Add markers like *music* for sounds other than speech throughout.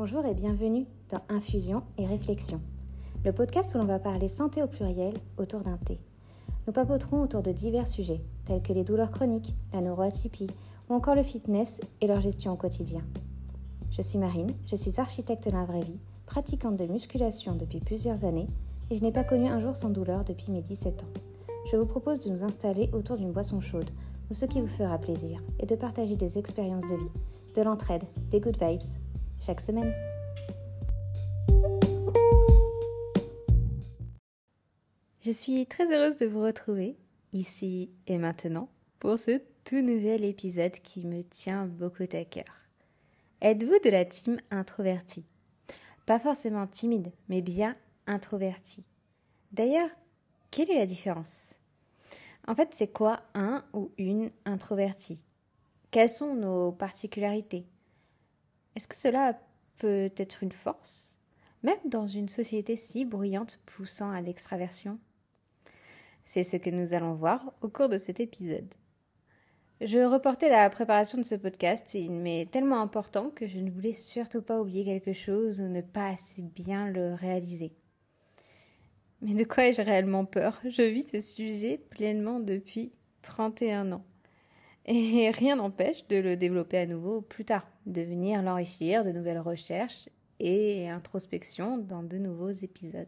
Bonjour et bienvenue dans Infusion et Réflexion, le podcast où l'on va parler santé au pluriel autour d'un thé. Nous papoterons autour de divers sujets tels que les douleurs chroniques, la neuroatypie ou encore le fitness et leur gestion au quotidien. Je suis Marine, je suis architecte dans la vraie vie, pratiquante de musculation depuis plusieurs années et je n'ai pas connu un jour sans douleur depuis mes 17 ans. Je vous propose de nous installer autour d'une boisson chaude ou ce qui vous fera plaisir et de partager des expériences de vie, de l'entraide, des good vibes chaque semaine. Je suis très heureuse de vous retrouver ici et maintenant pour ce tout nouvel épisode qui me tient beaucoup à cœur. Êtes-vous de la team introvertie? Pas forcément timide, mais bien introvertie. D'ailleurs, quelle est la différence? En fait, c'est quoi un ou une introvertie? Quelles sont nos particularités? Est-ce que cela peut être une force, même dans une société si bruyante poussant à l'extraversion? C'est ce que nous allons voir au cours de cet épisode. Je reportais la préparation de ce podcast, il m'est tellement important que je ne voulais surtout pas oublier quelque chose ou ne pas assez bien le réaliser. Mais de quoi ai-je réellement peur? Je vis ce sujet pleinement depuis 31 ans. Et rien n'empêche de le développer à nouveau plus tard, de venir l'enrichir de nouvelles recherches et introspection dans de nouveaux épisodes.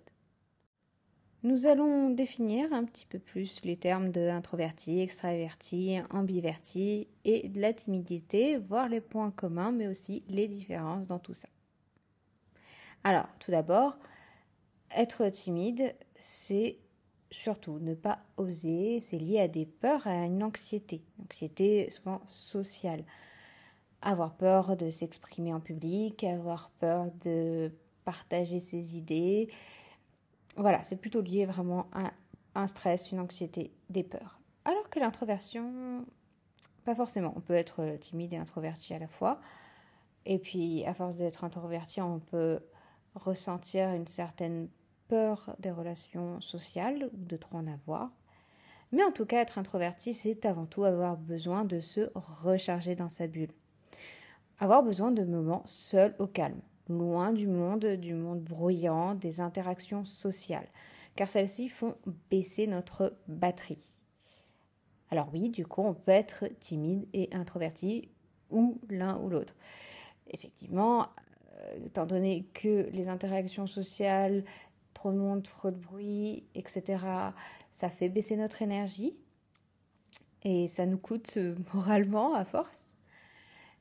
Nous allons définir un petit peu plus les termes de introverti, extraverti, ambiverti et de la timidité, voir les points communs mais aussi les différences dans tout ça. Alors, tout d'abord, être timide, c'est surtout ne pas oser, c'est lié à des peurs, à une anxiété, anxiété souvent sociale. Avoir peur de s'exprimer en public, avoir peur de partager ses idées. Voilà, c'est plutôt lié vraiment à un stress, une anxiété, des peurs. Alors que l'introversion, pas forcément. On peut être timide et introverti à la fois. Et puis, à force d'être introverti, on peut ressentir une certaine peur des relations sociales ou de trop en avoir. Mais en tout cas, être introverti, c'est avant tout avoir besoin de se recharger dans sa bulle. Avoir besoin de moments seuls au calme, loin du monde, du monde bruyant, des interactions sociales, car celles-ci font baisser notre batterie. Alors oui, du coup, on peut être timide et introverti, ou l'un ou l'autre. Effectivement, euh, étant donné que les interactions sociales trop de monde, trop de bruit, etc. Ça fait baisser notre énergie et ça nous coûte euh, *laughs* moralement à force.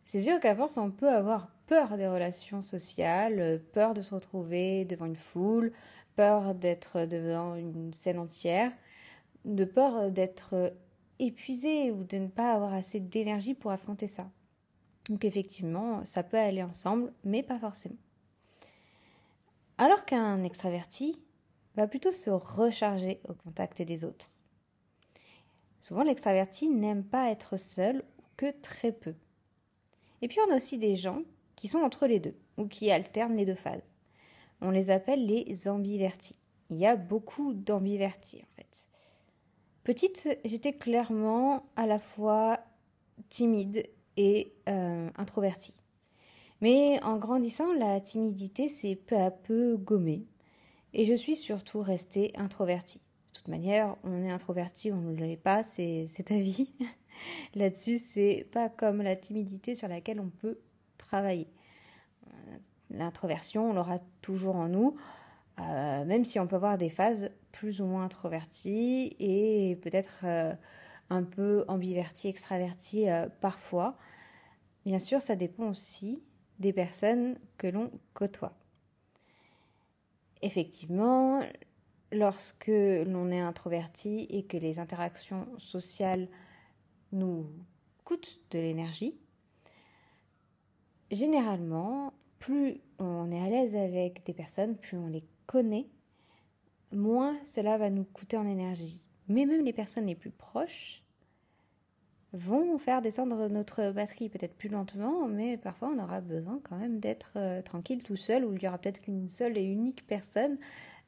C'est sûr qu'à force, on peut avoir peur des relations sociales, peur de se retrouver devant une foule, peur d'être devant une scène entière, de peur d'être épuisé ou de ne pas avoir assez d'énergie pour affronter ça. Donc effectivement, ça peut aller ensemble, mais pas forcément. Alors qu'un extraverti va plutôt se recharger au contact des autres. Souvent, l'extraverti n'aime pas être seul ou que très peu. Et puis, on a aussi des gens qui sont entre les deux ou qui alternent les deux phases. On les appelle les ambivertis. Il y a beaucoup d'ambivertis en fait. Petite, j'étais clairement à la fois timide et euh, introvertie. Mais en grandissant, la timidité s'est peu à peu gommée et je suis surtout restée introvertie. De toute manière, on est introverti, on ne l'est pas, c'est ta vie. *laughs* Là-dessus, c'est pas comme la timidité sur laquelle on peut travailler. L'introversion, on l'aura toujours en nous, euh, même si on peut avoir des phases plus ou moins introverties et peut-être euh, un peu ambiverties, extraverties euh, parfois. Bien sûr, ça dépend aussi des personnes que l'on côtoie. Effectivement, lorsque l'on est introverti et que les interactions sociales nous coûtent de l'énergie, généralement, plus on est à l'aise avec des personnes, plus on les connaît, moins cela va nous coûter en énergie. Mais même les personnes les plus proches, vont faire descendre notre batterie peut-être plus lentement, mais parfois on aura besoin quand même d'être euh, tranquille tout seul, ou il y aura peut-être qu'une seule et unique personne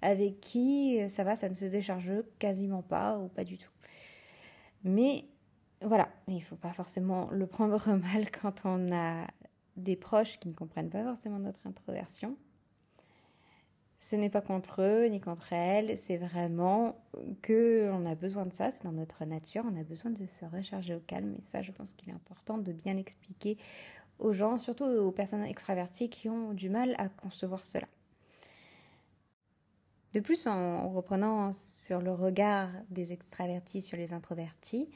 avec qui euh, ça va, ça ne se décharge quasiment pas ou pas du tout. Mais voilà, il ne faut pas forcément le prendre *laughs* mal quand on a des proches qui ne comprennent pas forcément notre introversion. Ce n'est pas contre eux ni contre elles, c'est vraiment que on a besoin de ça, c'est dans notre nature, on a besoin de se recharger au calme et ça je pense qu'il est important de bien expliquer aux gens, surtout aux personnes extraverties qui ont du mal à concevoir cela. De plus, en reprenant sur le regard des extravertis sur les introvertis,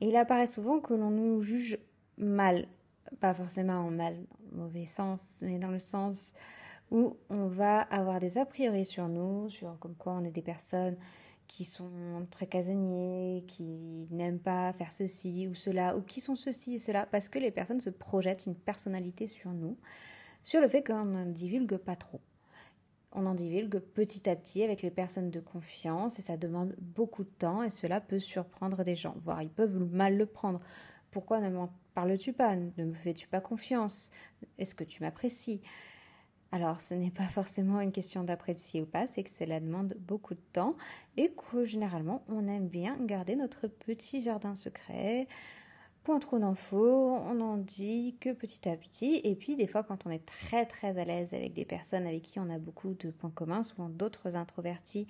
il apparaît souvent que l'on nous juge mal, pas forcément en mal, dans mauvais sens, mais dans le sens où on va avoir des a priori sur nous, sur comme quoi on est des personnes qui sont très casaniers, qui n'aiment pas faire ceci ou cela, ou qui sont ceci et cela, parce que les personnes se projettent une personnalité sur nous, sur le fait qu'on ne divulgue pas trop. On en divulgue petit à petit avec les personnes de confiance et ça demande beaucoup de temps et cela peut surprendre des gens, voire ils peuvent mal le prendre. Pourquoi ne m'en parles-tu pas? Ne me fais-tu pas confiance? Est-ce que tu m'apprécies? Alors, ce n'est pas forcément une question d'apprécier ou pas, c'est que cela demande beaucoup de temps et que généralement, on aime bien garder notre petit jardin secret, point trop d'infos, on en dit que petit à petit. Et puis des fois quand on est très très à l'aise avec des personnes avec qui on a beaucoup de points communs, souvent d'autres introvertis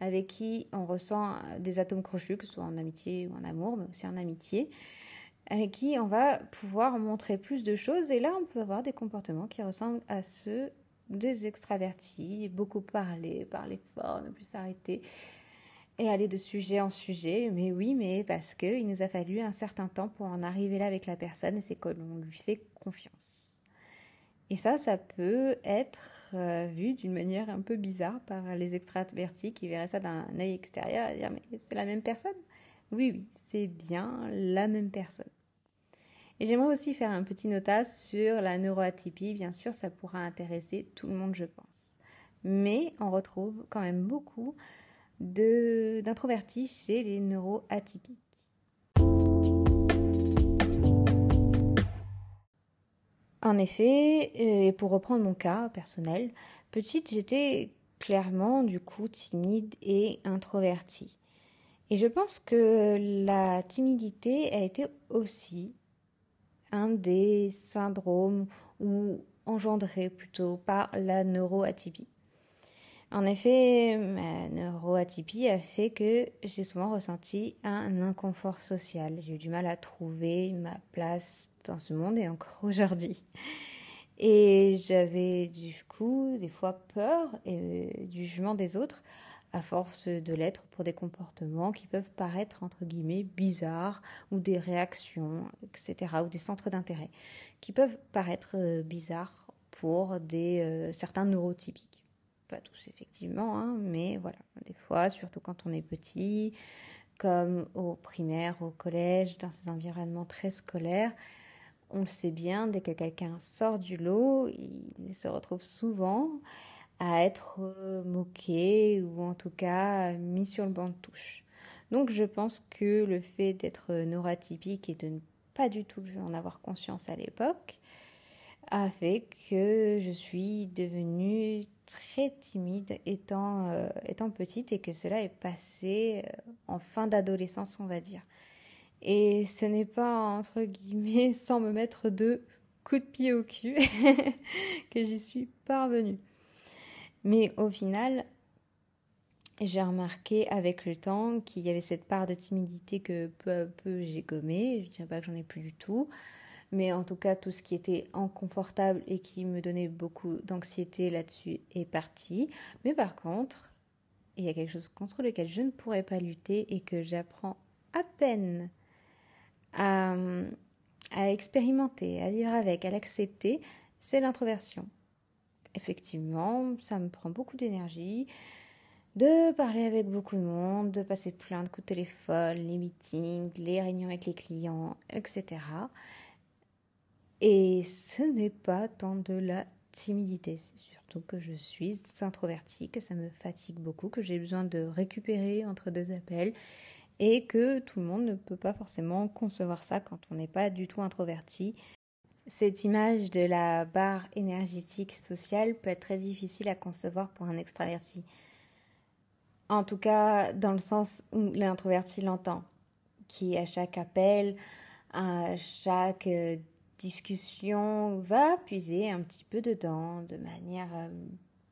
avec qui on ressent des atomes crochus, que ce soit en amitié ou en amour, mais aussi en amitié, avec qui on va pouvoir montrer plus de choses. Et là on peut avoir des comportements qui ressemblent à ceux des extravertis, beaucoup parler, parler fort, ne plus s'arrêter et aller de sujet en sujet. Mais oui, mais parce qu'il nous a fallu un certain temps pour en arriver là avec la personne et c'est que l'on lui fait confiance. Et ça, ça peut être euh, vu d'une manière un peu bizarre par les extravertis qui verraient ça d'un œil extérieur et dire mais c'est la même personne? Oui, oui, c'est bien la même personne. Et j'aimerais aussi faire un petit notas sur la neuroatypie. Bien sûr, ça pourra intéresser tout le monde, je pense. Mais on retrouve quand même beaucoup d'introvertis chez les neuroatypiques. En effet, et pour reprendre mon cas personnel, petite, j'étais clairement du coup timide et introvertie. Et je pense que la timidité a été aussi un des syndromes ou engendré plutôt par la neuroatypie. En effet, ma neuroatypie a fait que j'ai souvent ressenti un inconfort social. J'ai eu du mal à trouver ma place dans ce monde et encore aujourd'hui. Et j'avais du coup des fois peur du jugement des autres à force de l'être pour des comportements qui peuvent paraître entre guillemets bizarres ou des réactions, etc. ou des centres d'intérêt qui peuvent paraître euh, bizarres pour des, euh, certains neurotypiques pas tous effectivement, hein, mais voilà, des fois, surtout quand on est petit, comme au primaire, au collège, dans ces environnements très scolaires, on le sait bien, dès que quelqu'un sort du lot, il se retrouve souvent à être moqué ou en tout cas mis sur le banc de touche. Donc je pense que le fait d'être neurotypique et de ne pas du tout en avoir conscience à l'époque, a fait que je suis devenue très timide étant, euh, étant petite et que cela est passé euh, en fin d'adolescence, on va dire. Et ce n'est pas, entre guillemets, *laughs* sans me mettre de coups de pied au cul *laughs* que j'y suis parvenue. Mais au final, j'ai remarqué avec le temps qu'il y avait cette part de timidité que peu à peu j'ai gommée. Je ne dirais pas que j'en ai plus du tout. Mais en tout cas, tout ce qui était inconfortable et qui me donnait beaucoup d'anxiété là-dessus est parti. Mais par contre, il y a quelque chose contre lequel je ne pourrais pas lutter et que j'apprends à peine à, à expérimenter, à vivre avec, à l'accepter, c'est l'introversion. Effectivement, ça me prend beaucoup d'énergie de parler avec beaucoup de monde, de passer plein de coups de téléphone, les meetings, les réunions avec les clients, etc. Et ce n'est pas tant de la timidité, c'est surtout que je suis introvertie, que ça me fatigue beaucoup, que j'ai besoin de récupérer entre deux appels et que tout le monde ne peut pas forcément concevoir ça quand on n'est pas du tout introverti. Cette image de la barre énergétique sociale peut être très difficile à concevoir pour un extraverti. En tout cas, dans le sens où l'introverti l'entend, qui à chaque appel, à chaque euh, discussion va puiser un petit peu dedans de manière euh,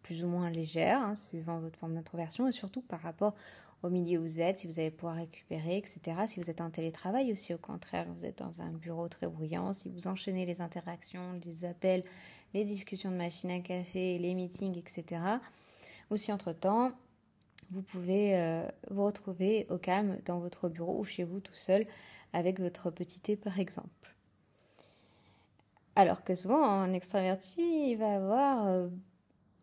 plus ou moins légère, hein, suivant votre forme d'introversion, et surtout par rapport au milieu où vous êtes, si vous allez pouvoir récupérer, etc. Si vous êtes en télétravail aussi, au contraire, vous êtes dans un bureau très bruyant, si vous enchaînez les interactions, les appels, les discussions de machine à café, les meetings, etc. Ou si entre-temps, vous pouvez euh, vous retrouver au calme dans votre bureau ou chez vous tout seul avec votre petit thé par exemple. Alors que souvent, un extraverti va avoir euh,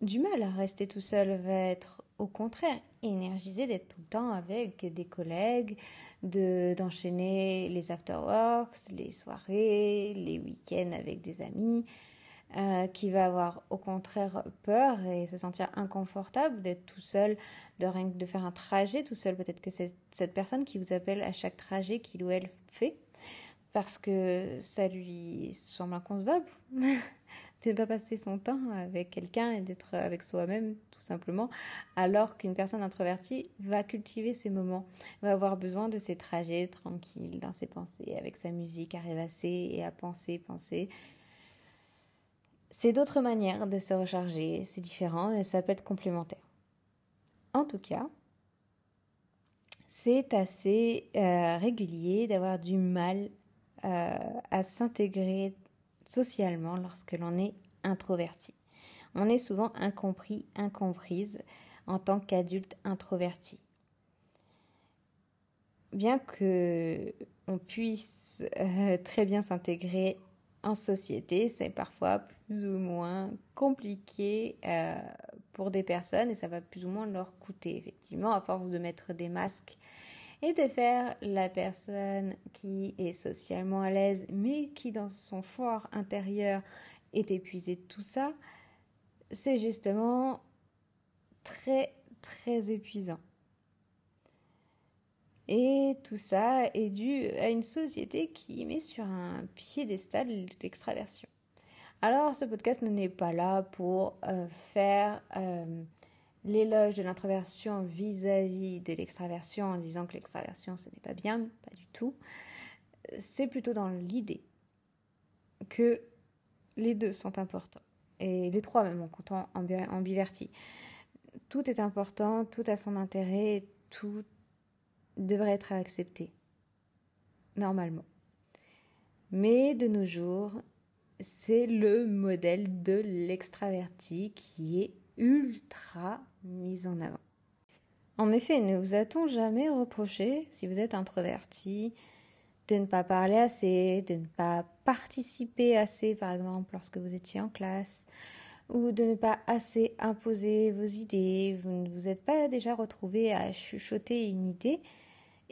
du mal à rester tout seul, va être au contraire énergisé d'être tout le temps avec des collègues, de d'enchaîner les afterworks, les soirées, les week-ends avec des amis, euh, qui va avoir au contraire peur et se sentir inconfortable d'être tout seul, de de faire un trajet tout seul. Peut-être que c'est cette personne qui vous appelle à chaque trajet qu'il ou elle fait parce que ça lui semble inconcevable *laughs* de ne pas passer son temps avec quelqu'un et d'être avec soi-même tout simplement, alors qu'une personne introvertie va cultiver ses moments, va avoir besoin de ses trajets tranquilles, dans ses pensées, avec sa musique à rêvasser et à penser, penser. C'est d'autres manières de se recharger, c'est différent et ça peut être complémentaire. En tout cas, c'est assez euh, régulier d'avoir du mal euh, à s'intégrer socialement lorsque l'on est introverti. On est souvent incompris, incomprise en tant qu'adulte introverti. Bien que on puisse euh, très bien s'intégrer en société, c'est parfois plus ou moins compliqué euh, pour des personnes et ça va plus ou moins leur coûter effectivement à force de mettre des masques et de faire la personne qui est socialement à l'aise, mais qui dans son fort intérieur est épuisée de tout ça, c'est justement très très épuisant. Et tout ça est dû à une société qui met sur un piédestal l'extraversion. Alors ce podcast n'est pas là pour euh, faire euh, l'éloge de l'introversion vis-à-vis de l'extraversion en disant que l'extraversion ce n'est pas bien, pas du tout. C'est plutôt dans l'idée que les deux sont importants. Et les trois même en comptant ambiverti. Tout est important, tout a son intérêt, tout devrait être accepté. Normalement. Mais de nos jours, c'est le modèle de l'extraverti qui est ultra mise en avant. En effet, ne vous a-t-on jamais reproché, si vous êtes introverti, de ne pas parler assez, de ne pas participer assez, par exemple, lorsque vous étiez en classe, ou de ne pas assez imposer vos idées, vous ne vous êtes pas déjà retrouvé à chuchoter une idée,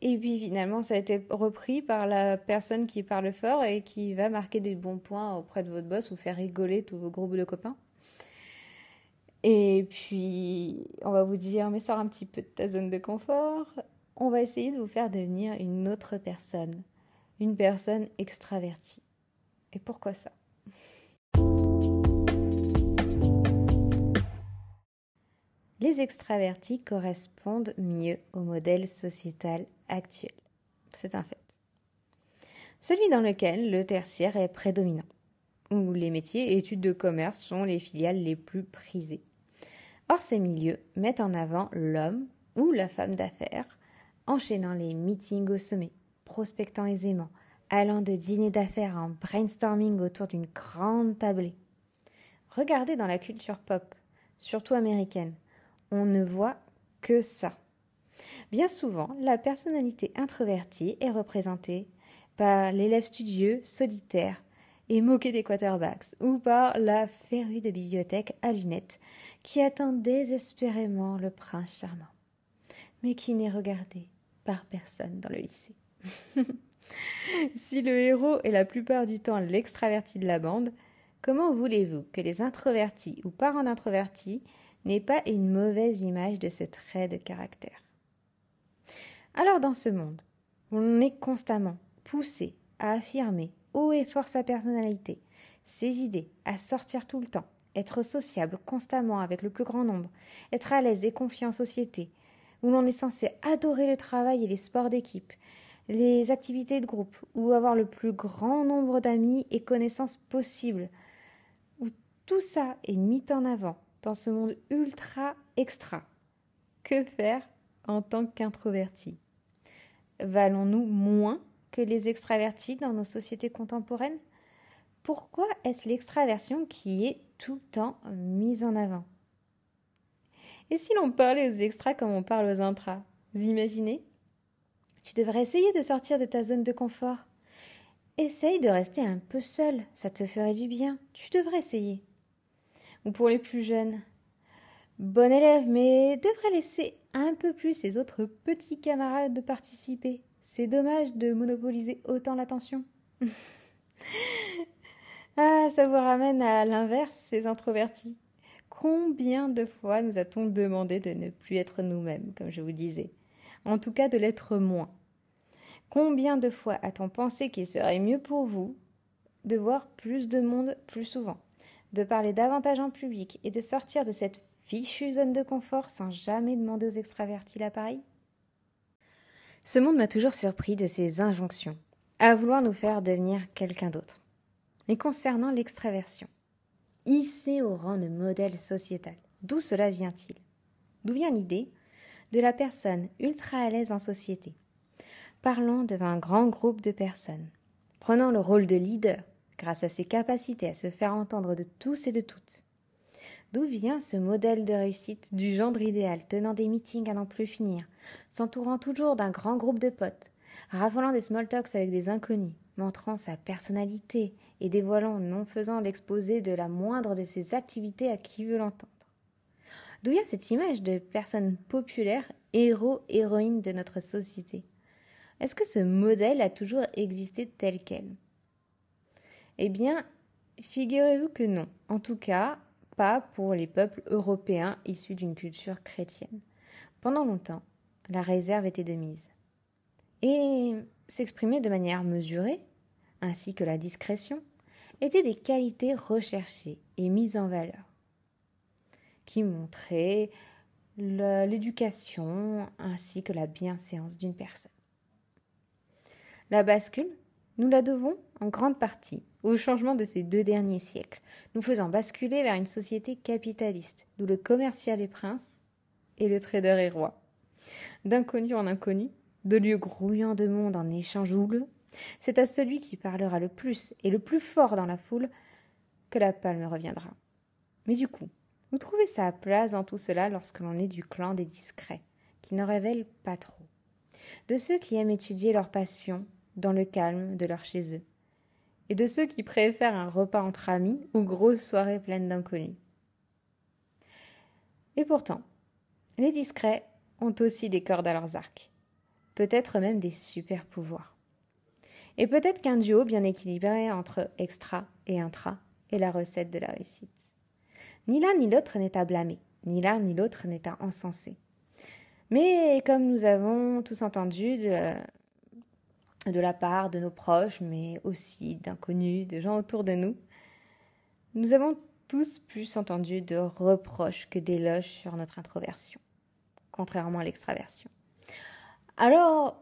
et puis finalement ça a été repris par la personne qui parle fort et qui va marquer des bons points auprès de votre boss ou faire rigoler tous vos groupes de copains? Et puis, on va vous dire, mais sors un petit peu de ta zone de confort. On va essayer de vous faire devenir une autre personne, une personne extravertie. Et pourquoi ça? Les extravertis correspondent mieux au modèle sociétal actuel. C'est un fait. Celui dans lequel le tertiaire est prédominant, où les métiers et études de commerce sont les filiales les plus prisées. Or, ces milieux mettent en avant l'homme ou la femme d'affaires, enchaînant les meetings au sommet, prospectant aisément, allant de dîner d'affaires en brainstorming autour d'une grande tablée. Regardez dans la culture pop, surtout américaine, on ne voit que ça. Bien souvent, la personnalité introvertie est représentée par l'élève studieux, solitaire, et moqué des quarterbacks, ou par la férue de bibliothèque à lunettes qui attend désespérément le prince charmant, mais qui n'est regardé par personne dans le lycée. *laughs* si le héros est la plupart du temps l'extraverti de la bande, comment voulez-vous que les introvertis ou parents d'introvertis n'aient pas une mauvaise image de ce trait de caractère? Alors dans ce monde, on est constamment poussé à affirmer et fort sa personnalité, ses idées, à sortir tout le temps, être sociable constamment avec le plus grand nombre, être à l'aise et confiant en société, où l'on est censé adorer le travail et les sports d'équipe, les activités de groupe ou avoir le plus grand nombre d'amis et connaissances possible, où tout ça est mis en avant dans ce monde ultra extra. Que faire en tant qu'introverti? Valons-nous moins que les extravertis dans nos sociétés contemporaines? Pourquoi est-ce l'extraversion qui est tout le temps mise en avant? Et si l'on parlait aux extras comme on parle aux intras Vous imaginez? Tu devrais essayer de sortir de ta zone de confort. Essaye de rester un peu seul, ça te ferait du bien. Tu devrais essayer. Ou pour les plus jeunes, bon élève, mais devrait laisser un peu plus ses autres petits camarades de participer. C'est dommage de monopoliser autant l'attention. *laughs* ah, ça vous ramène à l'inverse, ces introvertis. Combien de fois nous a-t-on demandé de ne plus être nous-mêmes, comme je vous disais? En tout cas, de l'être moins. Combien de fois a-t-on pensé qu'il serait mieux pour vous de voir plus de monde plus souvent, de parler davantage en public et de sortir de cette fichue zone de confort sans jamais demander aux extravertis l'appareil? Ce monde m'a toujours surpris de ses injonctions, à vouloir nous faire devenir quelqu'un d'autre. Mais concernant l'extraversion, hissé au rang de modèle sociétal, d'où cela vient-il? D'où vient l'idée de la personne ultra à l'aise en société, parlant devant un grand groupe de personnes, prenant le rôle de leader grâce à ses capacités à se faire entendre de tous et de toutes, D'où vient ce modèle de réussite du gendre idéal, tenant des meetings à n'en plus finir, s'entourant toujours d'un grand groupe de potes, raffolant des small talks avec des inconnus, montrant sa personnalité et dévoilant non faisant l'exposé de la moindre de ses activités à qui veut l'entendre. D'où vient cette image de personne populaire, héros, héroïne de notre société? Est-ce que ce modèle a toujours existé tel quel? Eh bien, figurez-vous que non. En tout cas, pas pour les peuples européens issus d'une culture chrétienne. Pendant longtemps, la réserve était de mise. Et s'exprimer de manière mesurée, ainsi que la discrétion, étaient des qualités recherchées et mises en valeur, qui montraient l'éducation ainsi que la bienséance d'une personne. La bascule, nous la devons en grande partie au changement de ces deux derniers siècles, nous faisant basculer vers une société capitaliste, d'où le commercial est prince et le trader est roi. D'inconnu en inconnu, de lieux grouillants de monde en échange houleux, c'est à celui qui parlera le plus et le plus fort dans la foule que la palme reviendra. Mais du coup, vous trouvez sa place dans tout cela lorsque l'on est du clan des discrets, qui ne révèlent pas trop, de ceux qui aiment étudier leur passion dans le calme de leur chez eux, et de ceux qui préfèrent un repas entre amis ou grosse soirée pleine d'inconnus. Et pourtant, les discrets ont aussi des cordes à leurs arcs, peut-être même des super pouvoirs. Et peut-être qu'un duo bien équilibré entre extra et intra est la recette de la réussite. Ni l'un ni l'autre n'est à blâmer, ni l'un ni l'autre n'est à encenser. Mais comme nous avons tous entendu de de la part de nos proches, mais aussi d'inconnus, de gens autour de nous. Nous avons tous plus entendu de reproches que d'éloges sur notre introversion, contrairement à l'extraversion. Alors,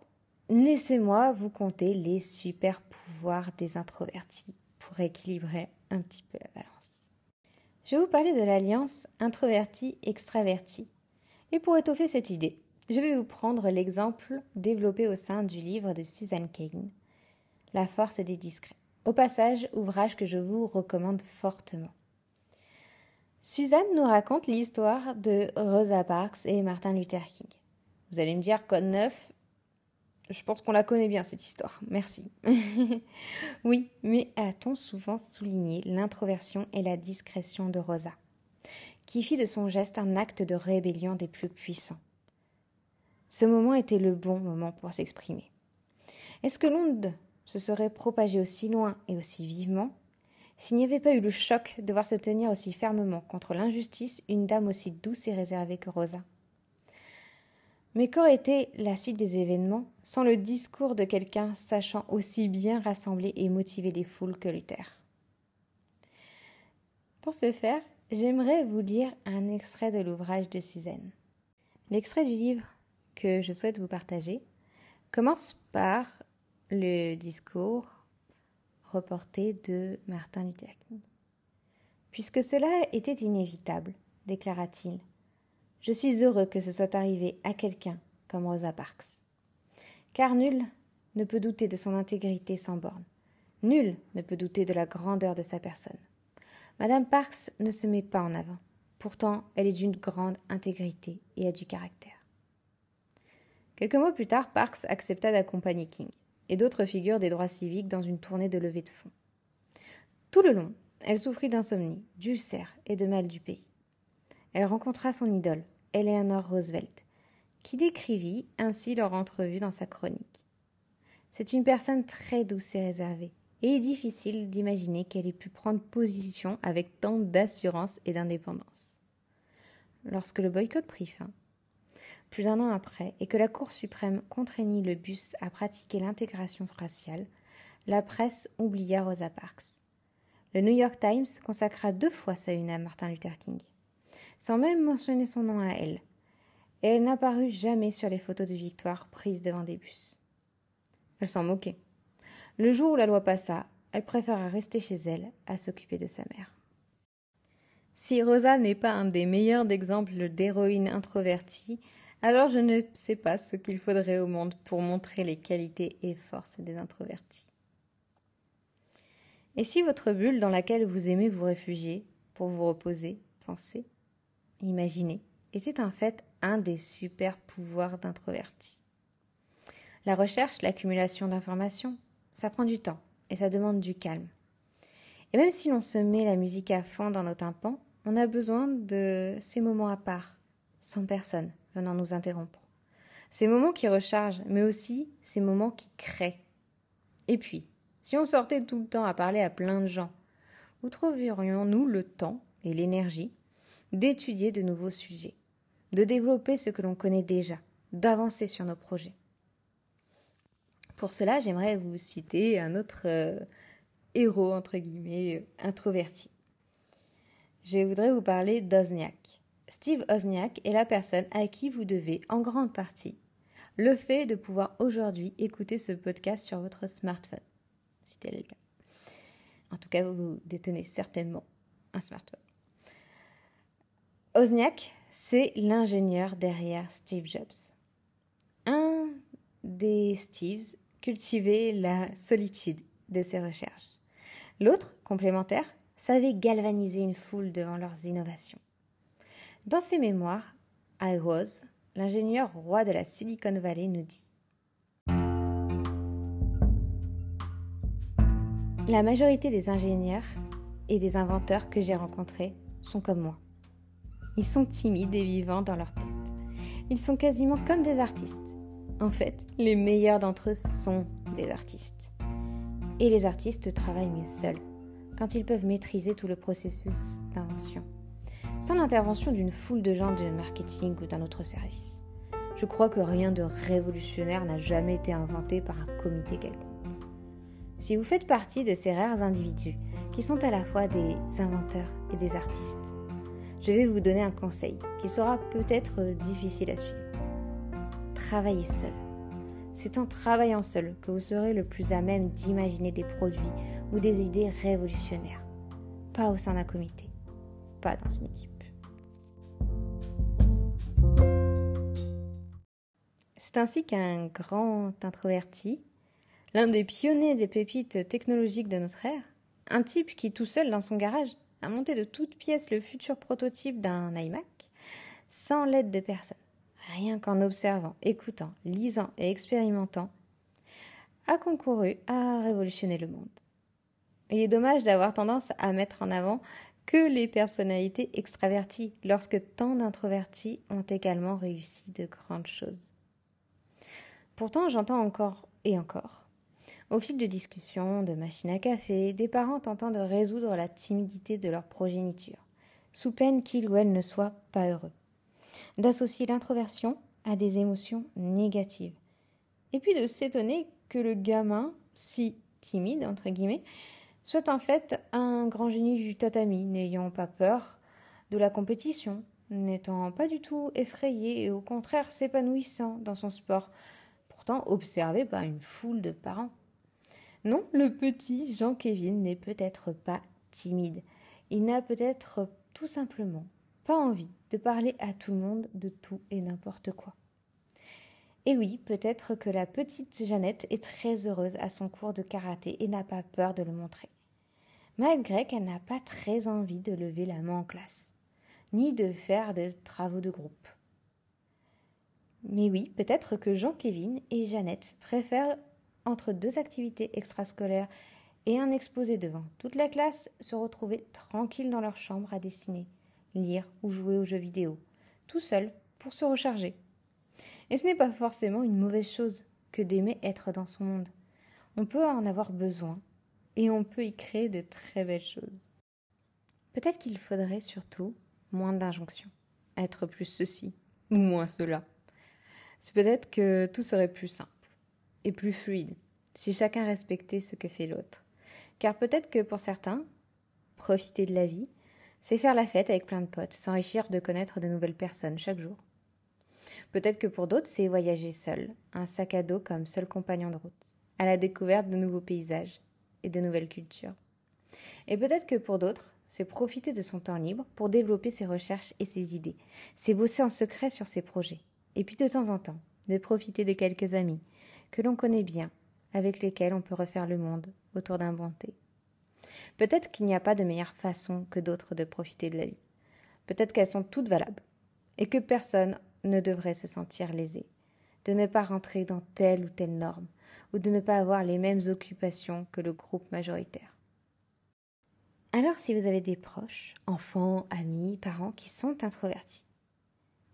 laissez-moi vous conter les super pouvoirs des introvertis pour équilibrer un petit peu la balance. Je vais vous parler de l'alliance introverti-extraverti. Et pour étoffer cette idée, je vais vous prendre l'exemple développé au sein du livre de Suzanne Cain, La force des discrets. Au passage, ouvrage que je vous recommande fortement. Suzanne nous raconte l'histoire de Rosa Parks et Martin Luther King. Vous allez me dire, code 9, je pense qu'on la connaît bien cette histoire. Merci. *laughs* oui, mais a-t-on souvent souligné l'introversion et la discrétion de Rosa, qui fit de son geste un acte de rébellion des plus puissants? Ce moment était le bon moment pour s'exprimer. Est-ce que l'onde se serait propagée aussi loin et aussi vivement s'il n'y avait pas eu le choc de voir se tenir aussi fermement contre l'injustice une dame aussi douce et réservée que Rosa? Mais qu'aurait été la suite des événements sans le discours de quelqu'un sachant aussi bien rassembler et motiver les foules que Luther? Pour ce faire, j'aimerais vous lire un extrait de l'ouvrage de Suzanne. L'extrait du livre que je souhaite vous partager commence par le discours reporté de Martin Luther King. Puisque cela était inévitable, déclara-t-il, je suis heureux que ce soit arrivé à quelqu'un comme Rosa Parks. Car nul ne peut douter de son intégrité sans borne. Nul ne peut douter de la grandeur de sa personne. Madame Parks ne se met pas en avant. Pourtant, elle est d'une grande intégrité et a du caractère. Quelques mois plus tard, Parks accepta d'accompagner King et d'autres figures des droits civiques dans une tournée de levée de fonds. Tout le long, elle souffrit d'insomnie, d'ulcères et de mal du pays. Elle rencontra son idole, Eleanor Roosevelt, qui décrivit ainsi leur entrevue dans sa chronique. C'est une personne très douce et réservée, et il est difficile d'imaginer qu'elle ait pu prendre position avec tant d'assurance et d'indépendance. Lorsque le boycott prit fin, plus d'un an après, et que la Cour suprême contraignit le bus à pratiquer l'intégration raciale, la presse oublia Rosa Parks. Le New York Times consacra deux fois sa une à Martin Luther King, sans même mentionner son nom à elle, et elle n'apparut jamais sur les photos de victoire prises devant des bus. Elle s'en moquait. Le jour où la loi passa, elle préféra rester chez elle à s'occuper de sa mère. Si Rosa n'est pas un des meilleurs exemples d'héroïne introvertie, alors je ne sais pas ce qu'il faudrait au monde pour montrer les qualités et forces des introvertis. Et si votre bulle dans laquelle vous aimez vous réfugier pour vous reposer, penser, imaginer, était en fait un des super pouvoirs d'introvertis La recherche, l'accumulation d'informations, ça prend du temps et ça demande du calme. Et même si l'on se met la musique à fond dans nos tympans, on a besoin de ces moments à part, sans personne, venant nous interrompre. Ces moments qui rechargent, mais aussi ces moments qui créent. Et puis, si on sortait tout le temps à parler à plein de gens, où trouverions-nous le temps et l'énergie d'étudier de nouveaux sujets, de développer ce que l'on connaît déjà, d'avancer sur nos projets? Pour cela, j'aimerais vous citer un autre euh, héros, euh, introverti. Je voudrais vous parler d'Ozniak. Steve Osniak est la personne à qui vous devez en grande partie le fait de pouvoir aujourd'hui écouter ce podcast sur votre smartphone, si tel est le cas. En tout cas, vous détenez certainement un smartphone. Osniak, c'est l'ingénieur derrière Steve Jobs. Un des Steves cultivait la solitude de ses recherches. L'autre, complémentaire, savait galvaniser une foule devant leurs innovations. Dans ses mémoires, I Was, l'ingénieur roi de la Silicon Valley nous dit La majorité des ingénieurs et des inventeurs que j'ai rencontrés sont comme moi. Ils sont timides et vivants dans leur tête. Ils sont quasiment comme des artistes. En fait, les meilleurs d'entre eux sont des artistes. Et les artistes travaillent mieux seuls, quand ils peuvent maîtriser tout le processus d'invention sans l'intervention d'une foule de gens de marketing ou d'un autre service. Je crois que rien de révolutionnaire n'a jamais été inventé par un comité quelconque. Si vous faites partie de ces rares individus qui sont à la fois des inventeurs et des artistes, je vais vous donner un conseil qui sera peut-être difficile à suivre. Travaillez seul. C'est en travaillant seul que vous serez le plus à même d'imaginer des produits ou des idées révolutionnaires, pas au sein d'un comité pas dans une équipe. C'est ainsi qu'un grand introverti, l'un des pionniers des pépites technologiques de notre ère, un type qui tout seul dans son garage a monté de toutes pièces le futur prototype d'un iMac, sans l'aide de personne, rien qu'en observant, écoutant, lisant et expérimentant, a concouru à révolutionner le monde. Il est dommage d'avoir tendance à mettre en avant que les personnalités extraverties, lorsque tant d'introvertis ont également réussi de grandes choses. Pourtant, j'entends encore et encore, au fil de discussions, de machines à café, des parents tentant de résoudre la timidité de leur progéniture, sous peine qu'ils ou elles ne soient pas heureux, d'associer l'introversion à des émotions négatives, et puis de s'étonner que le gamin, si timide, entre guillemets, soit en fait un grand génie du tatami, n'ayant pas peur de la compétition, n'étant pas du tout effrayé et au contraire s'épanouissant dans son sport, pourtant observé par une foule de parents. Non, le petit Jean-Kévin n'est peut-être pas timide. Il n'a peut-être tout simplement pas envie de parler à tout le monde de tout et n'importe quoi. Et oui, peut-être que la petite Jeannette est très heureuse à son cours de karaté et n'a pas peur de le montrer. Malgré qu'elle n'a pas très envie de lever la main en classe, ni de faire de travaux de groupe. Mais oui, peut-être que Jean-Kévin et Jeannette préfèrent, entre deux activités extrascolaires et un exposé devant toute la classe, se retrouver tranquilles dans leur chambre à dessiner, lire ou jouer aux jeux vidéo, tout seul pour se recharger. Et ce n'est pas forcément une mauvaise chose que d'aimer être dans son monde. On peut en avoir besoin et on peut y créer de très belles choses. Peut-être qu'il faudrait surtout moins d'injonctions, être plus ceci ou moins cela. C'est peut-être que tout serait plus simple et plus fluide si chacun respectait ce que fait l'autre. Car peut-être que pour certains, profiter de la vie, c'est faire la fête avec plein de potes, s'enrichir de connaître de nouvelles personnes chaque jour. Peut-être que pour d'autres, c'est voyager seul, un sac à dos comme seul compagnon de route, à la découverte de nouveaux paysages et de nouvelles cultures. Et peut-être que pour d'autres, c'est profiter de son temps libre pour développer ses recherches et ses idées, c'est bosser en secret sur ses projets, et puis de temps en temps, de profiter de quelques amis que l'on connaît bien, avec lesquels on peut refaire le monde autour d'un bon thé. Peut-être qu'il n'y a pas de meilleure façon que d'autres de profiter de la vie. Peut-être qu'elles sont toutes valables, et que personne ne devrait se sentir lésé, de ne pas rentrer dans telle ou telle norme, ou de ne pas avoir les mêmes occupations que le groupe majoritaire. Alors si vous avez des proches, enfants, amis, parents qui sont introvertis,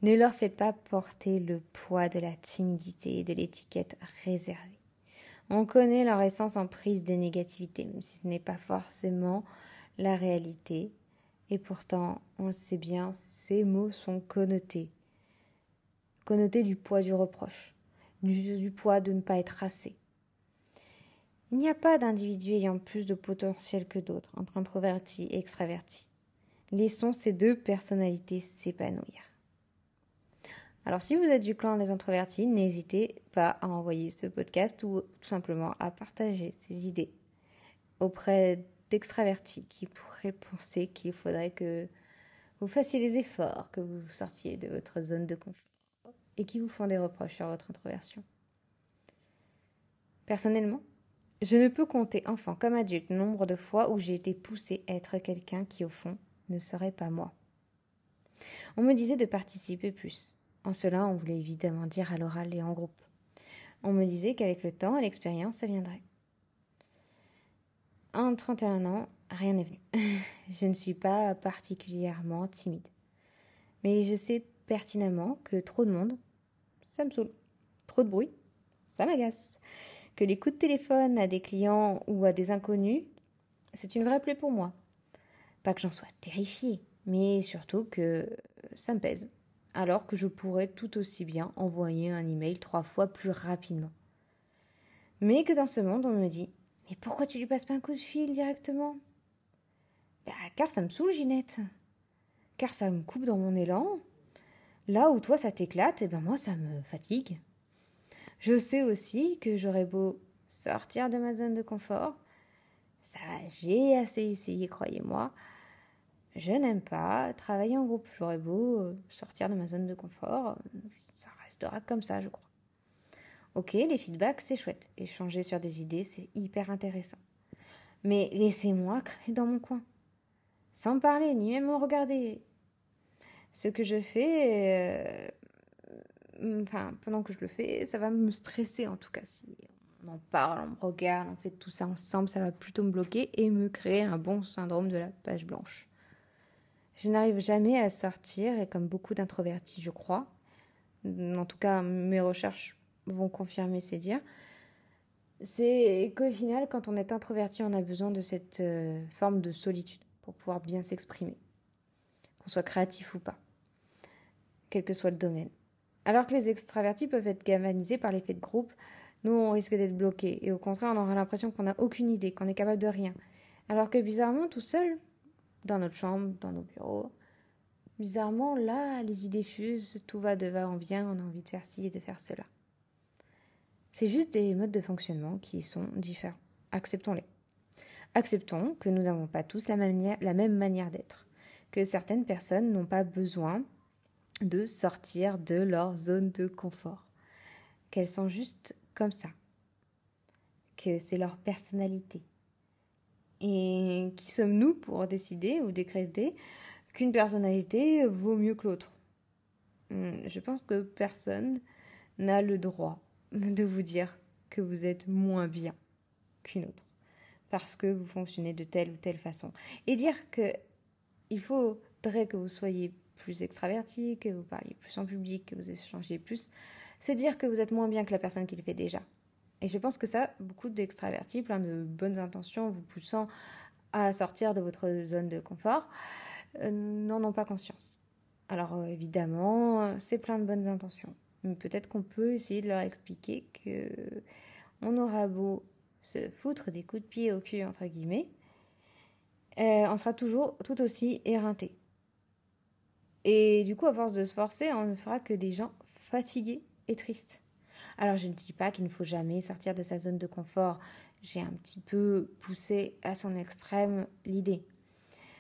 ne leur faites pas porter le poids de la timidité et de l'étiquette réservée. On connaît leur essence en prise de négativité, même si ce n'est pas forcément la réalité. Et pourtant, on le sait bien, ces mots sont connotés connoté du poids du reproche, du, poids de ne pas être assez. Il n'y a pas d'individu ayant plus de potentiel que d'autres entre introvertis et extravertis. Laissons ces deux personnalités s'épanouir. Alors si vous êtes du clan des introvertis, n'hésitez pas à envoyer ce podcast ou tout simplement à partager ces idées auprès d'extravertis qui pourraient penser qu'il faudrait que vous fassiez des efforts, que vous sortiez de votre zone de confort et qui vous font des reproches sur votre introversion. Personnellement, je ne peux compter, enfant comme adulte, nombre de fois où j'ai été poussée à être quelqu'un qui, au fond, ne serait pas moi. On me disait de participer plus. En cela, on voulait évidemment dire à l'oral et en groupe. On me disait qu'avec le temps et l'expérience, ça viendrait. En 31 ans, rien n'est venu. *laughs* je ne suis pas particulièrement timide. Mais je sais pertinemment que trop de monde, ça me saoule. Trop de bruit, ça m'agace. Que les coups de téléphone à des clients ou à des inconnus, c'est une vraie plaie pour moi. Pas que j'en sois terrifiée, mais surtout que ça me pèse. Alors que je pourrais tout aussi bien envoyer un email trois fois plus rapidement. Mais que dans ce monde, on me dit Mais pourquoi tu lui passes pas un coup de fil directement? Bah, car ça me saoule, Ginette. Car ça me coupe dans mon élan. Là où toi ça t'éclate, eh ben moi ça me fatigue. Je sais aussi que j'aurais beau sortir de ma zone de confort. Ça, j'ai assez essayé, croyez-moi. Je n'aime pas travailler en groupe. J'aurais beau euh, sortir de ma zone de confort. Ça restera comme ça, je crois. Ok, les feedbacks, c'est chouette. Échanger sur des idées, c'est hyper intéressant. Mais laissez-moi *laughs* créer dans mon coin. Sans parler, ni même me regarder ce que je fais, euh, pendant que je le fais, ça va me stresser en tout cas. Si on en parle, on me regarde, on fait tout ça ensemble, ça va plutôt me bloquer et me créer un bon syndrome de la page blanche. Je n'arrive jamais à sortir, et comme beaucoup d'introvertis, je crois, en tout cas mes recherches vont confirmer ces dires, c'est qu'au final, quand on est introverti, on a besoin de cette euh, forme de solitude pour pouvoir bien s'exprimer, qu'on soit créatif ou pas quel que soit le domaine. Alors que les extravertis peuvent être galvanisés par l'effet de groupe, nous, on risque d'être bloqués. Et au contraire, on aura l'impression qu'on n'a aucune idée, qu'on est capable de rien. Alors que bizarrement, tout seul, dans notre chambre, dans nos bureaux, bizarrement, là, les idées fusent, tout va de va en bien, on a envie de faire ci et de faire cela. C'est juste des modes de fonctionnement qui sont différents. Acceptons-les. Acceptons que nous n'avons pas tous la, la même manière d'être, que certaines personnes n'ont pas besoin de sortir de leur zone de confort, qu'elles sont juste comme ça, que c'est leur personnalité. Et qui sommes-nous pour décider ou décréter qu'une personnalité vaut mieux que l'autre? Hmm, Je pense que personne n'a le droit de vous dire que vous êtes moins bien qu'une autre parce que vous fonctionnez de telle ou telle façon. Et dire que il faudrait que vous soyez plus extraverti, que vous parliez plus en public, que vous échangez plus, c'est dire que vous êtes moins bien que la personne qui le fait déjà. Et je pense que ça, beaucoup d'extravertis, plein de bonnes intentions, vous poussant à sortir de votre zone de confort, euh, n'en ont pas conscience. Alors euh, évidemment, c'est plein de bonnes intentions. Mais peut-être qu'on peut essayer de leur expliquer que on aura beau se foutre des coups de pied au cul, entre guillemets, euh, on sera toujours tout aussi éreinté. Et du coup, à force de se forcer, on ne fera que des gens fatigués et tristes. Alors, je ne dis pas qu'il ne faut jamais sortir de sa zone de confort. J'ai un petit peu poussé à son extrême l'idée.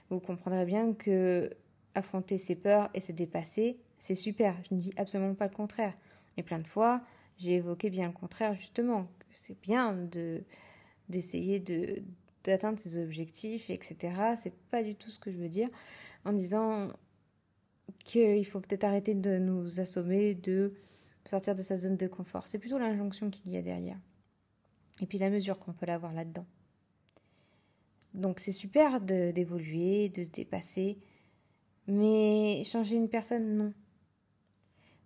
Vous comprendrez bien que affronter ses peurs et se dépasser, c'est super. Je ne dis absolument pas le contraire. Mais plein de fois, j'ai évoqué bien le contraire, justement. C'est bien de d'essayer de d'atteindre ses objectifs, etc. C'est pas du tout ce que je veux dire en disant qu'il faut peut-être arrêter de nous assommer, de sortir de sa zone de confort. C'est plutôt l'injonction qu'il y a derrière. Et puis la mesure qu'on peut l'avoir là-dedans. Donc c'est super d'évoluer, de, se dépasser, mais changer une personne, non.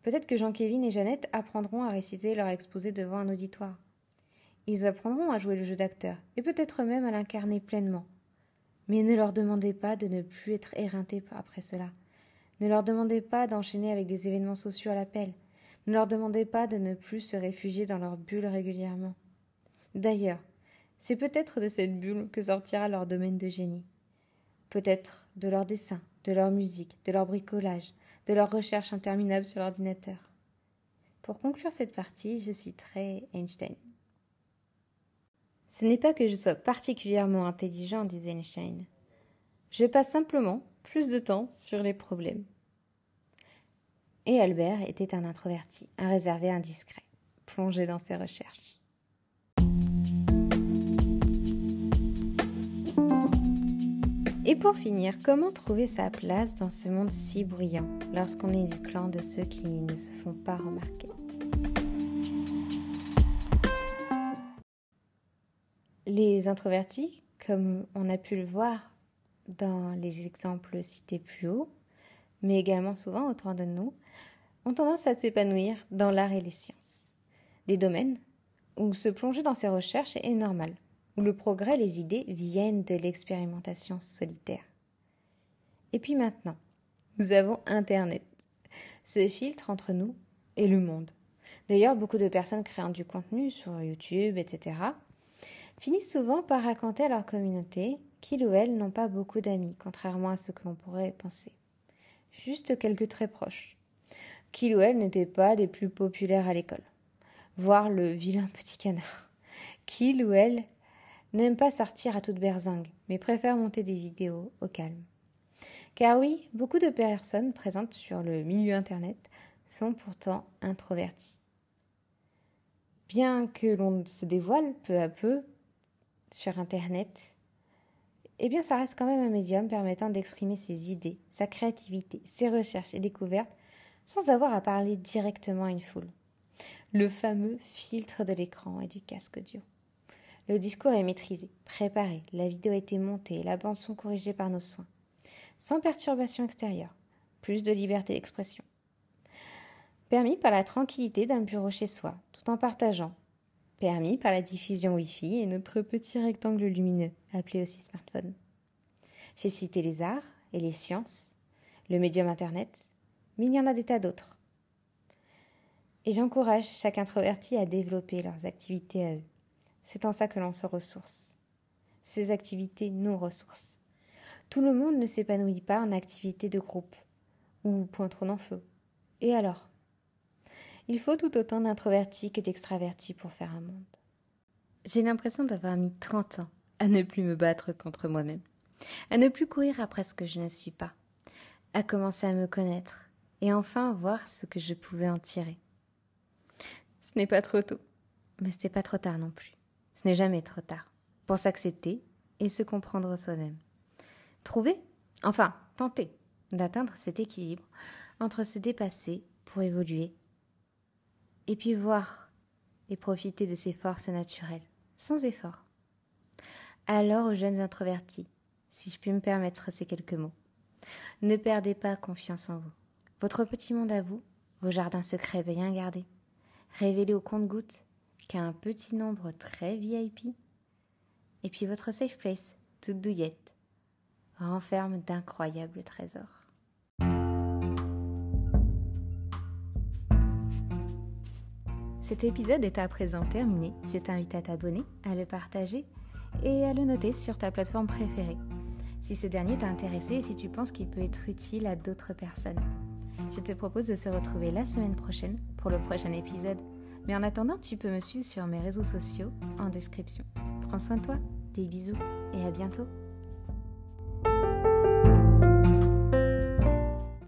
Peut-être que Jean-Kévin et Jeannette apprendront à réciter leur exposé devant un auditoire. Ils apprendront à jouer le jeu d'acteur, et peut-être même à l'incarner pleinement. Mais ne leur demandez pas de ne plus être éreintés après cela. Ne leur demandez pas d'enchaîner avec des événements sociaux à l'appel. Ne leur demandez pas de ne plus se réfugier dans leur bulle régulièrement. D'ailleurs, c'est peut-être de cette bulle que sortira leur domaine de génie. Peut-être de leur dessin, de leur musique, de leur bricolage, de leur recherche interminable sur l'ordinateur. Pour conclure cette partie, je citerai Einstein. Ce n'est pas que je sois particulièrement intelligent, disait Einstein. Je passe simplement plus de temps sur les problèmes. Et Albert était un introverti, un réservé indiscret, plongé dans ses recherches. Et pour finir, comment trouver sa place dans ce monde si bruyant lorsqu'on est du clan de ceux qui ne se font pas remarquer? Les introvertis, comme on a pu le voir dans les exemples cités plus haut, mais également souvent autour de nous, ont tendance à s'épanouir dans l'art et les sciences. Des domaines où se plonger dans ces recherches est normal, où le progrès les idées viennent de l'expérimentation solitaire. Et puis maintenant, nous avons Internet, ce filtre entre nous et le monde. D'ailleurs, beaucoup de personnes créant du contenu sur YouTube, etc., finissent souvent par raconter à leur communauté qu'ils ou elles n'ont pas beaucoup d'amis, contrairement à ce que l'on pourrait penser. Juste quelques très proches. Qu'ils ou elles n'étaient pas des plus populaires à l'école. Voir le vilain *laughs* petit canard. Qu'ils ou elles n'aiment pas sortir à toute berzingue, mais préfèrent monter des vidéos au calme. Car oui, beaucoup de personnes présentes sur le milieu Internet sont pourtant introverties. Bien que l'on se dévoile peu à peu sur Internet, eh bien ça reste quand même un médium permettant d'exprimer ses idées, sa créativité, ses recherches et découvertes sans avoir à parler directement à une foule. Le fameux filtre de l'écran et du casque audio. Le discours est maîtrisé, préparé, la vidéo a été montée, la bande son corrigée par nos soins. Sans perturbation extérieure, plus de liberté d'expression. Permis par la tranquillité d'un bureau chez soi, tout en partageant, permis par la diffusion Wi-Fi et notre petit rectangle lumineux, appelé aussi smartphone. J'ai cité les arts et les sciences, le médium Internet, mais il y en a des tas d'autres. Et j'encourage chaque introverti à développer leurs activités à eux. C'est en ça que l'on se ressource. Ces activités nous ressourcent. Tout le monde ne s'épanouit pas en activité de groupe ou point trop en feu. Et alors? Il faut tout autant d'introvertis que d'extravertis pour faire un monde. J'ai l'impression d'avoir mis 30 ans à ne plus me battre contre moi-même, à ne plus courir après ce que je ne suis pas, à commencer à me connaître et enfin voir ce que je pouvais en tirer. Ce n'est pas trop tôt, mais ce n'est pas trop tard non plus. Ce n'est jamais trop tard pour s'accepter et se comprendre soi-même. Trouver, enfin tenter, d'atteindre cet équilibre entre se dépasser pour évoluer et puis voir et profiter de ses forces naturelles, sans effort. Alors aux jeunes introvertis, si je puis me permettre ces quelques mots, ne perdez pas confiance en vous. Votre petit monde à vous, vos jardins secrets bien gardés, révélés au compte-gouttes qu'à un petit nombre très VIP, et puis votre safe place, toute douillette, renferme d'incroyables trésors. Cet épisode est à présent terminé. Je t'invite à t'abonner, à le partager et à le noter sur ta plateforme préférée. Si ce dernier t'a intéressé et si tu penses qu'il peut être utile à d'autres personnes. Je te propose de se retrouver la semaine prochaine pour le prochain épisode. Mais en attendant, tu peux me suivre sur mes réseaux sociaux en description. Prends soin de toi, des bisous et à bientôt.